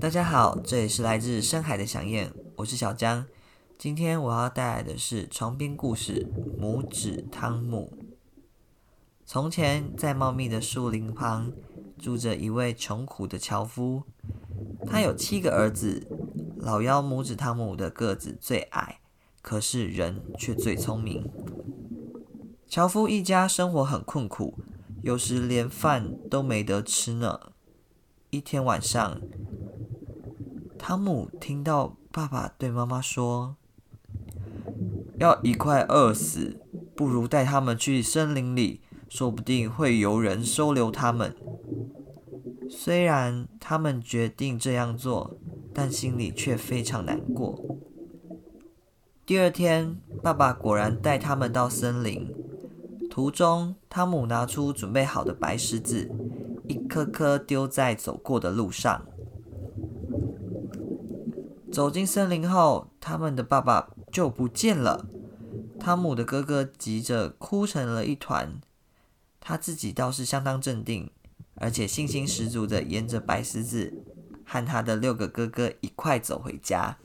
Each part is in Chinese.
大家好，这里是来自深海的响燕，我是小江。今天我要带来的是床边故事《拇指汤姆》。从前，在茂密的树林旁，住着一位穷苦的樵夫。他有七个儿子，老幺拇指汤姆的个子最矮，可是人却最聪明。樵夫一家生活很困苦，有时连饭都没得吃呢。一天晚上，汤姆听到爸爸对妈妈说：“要一块饿死，不如带他们去森林里，说不定会有人收留他们。”虽然他们决定这样做，但心里却非常难过。第二天，爸爸果然带他们到森林。途中，汤姆拿出准备好的白石子，一颗颗丢在走过的路上。走进森林后，他们的爸爸就不见了。汤姆的哥哥急着哭成了一团，他自己倒是相当镇定，而且信心十足的沿着白石子和他的六个哥哥一块走回家。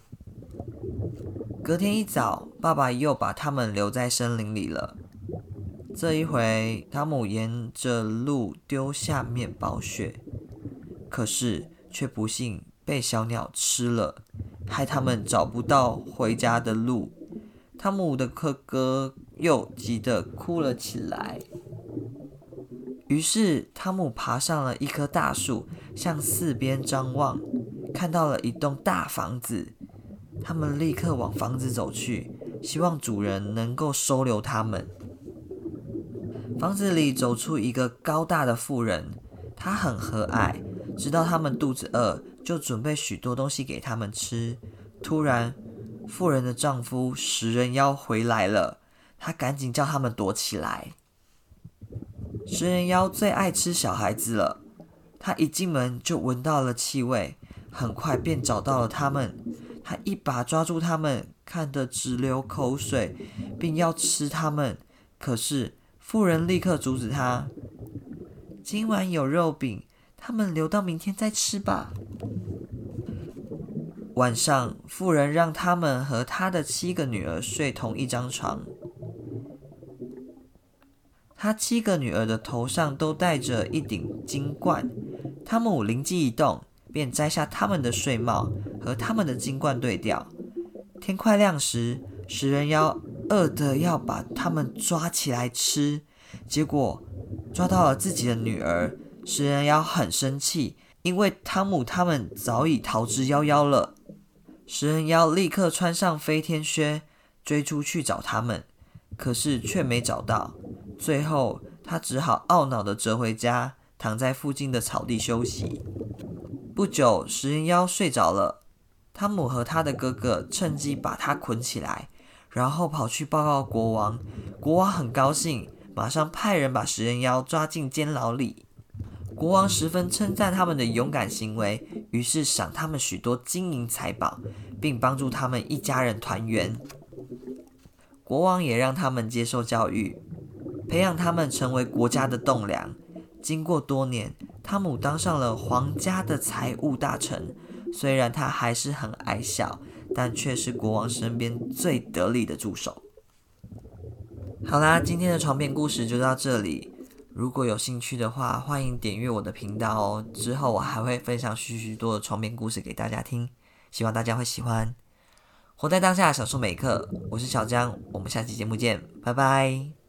隔天一早，爸爸又把他们留在森林里了。这一回，汤姆沿着路丢下面包屑，可是却不幸被小鸟吃了。害他们找不到回家的路，汤姆的哥哥又急得哭了起来。于是，汤姆爬上了一棵大树，向四边张望，看到了一栋大房子。他们立刻往房子走去，希望主人能够收留他们。房子里走出一个高大的妇人，她很和蔼，知道他们肚子饿。就准备许多东西给他们吃。突然，妇人的丈夫食人妖回来了，他赶紧叫他们躲起来。食人妖最爱吃小孩子了，他一进门就闻到了气味，很快便找到了他们。他一把抓住他们，看得直流口水，并要吃他们。可是妇人立刻阻止他：“今晚有肉饼。”他们留到明天再吃吧。晚上，妇人让他们和他的七个女儿睡同一张床。他七个女儿的头上都戴着一顶金冠。汤姆灵机一动，便摘下他们的睡帽，和他们的金冠对调。天快亮时，食人妖饿得要把他们抓起来吃，结果抓到了自己的女儿。食人妖很生气，因为汤姆他们早已逃之夭夭了。食人妖立刻穿上飞天靴，追出去找他们，可是却没找到。最后，他只好懊恼地折回家，躺在附近的草地休息。不久，食人妖睡着了，汤姆和他的哥哥趁机把他捆起来，然后跑去报告国王。国王很高兴，马上派人把食人妖抓进监牢里。国王十分称赞他们的勇敢行为，于是赏他们许多金银财宝，并帮助他们一家人团圆。国王也让他们接受教育，培养他们成为国家的栋梁。经过多年，汤姆当上了皇家的财务大臣。虽然他还是很矮小，但却是国王身边最得力的助手。好啦，今天的床边故事就到这里。如果有兴趣的话，欢迎点阅我的频道哦。之后我还会分享许许多的床边故事给大家听，希望大家会喜欢。活在当下，享受每一刻。我是小江，我们下期节目见，拜拜。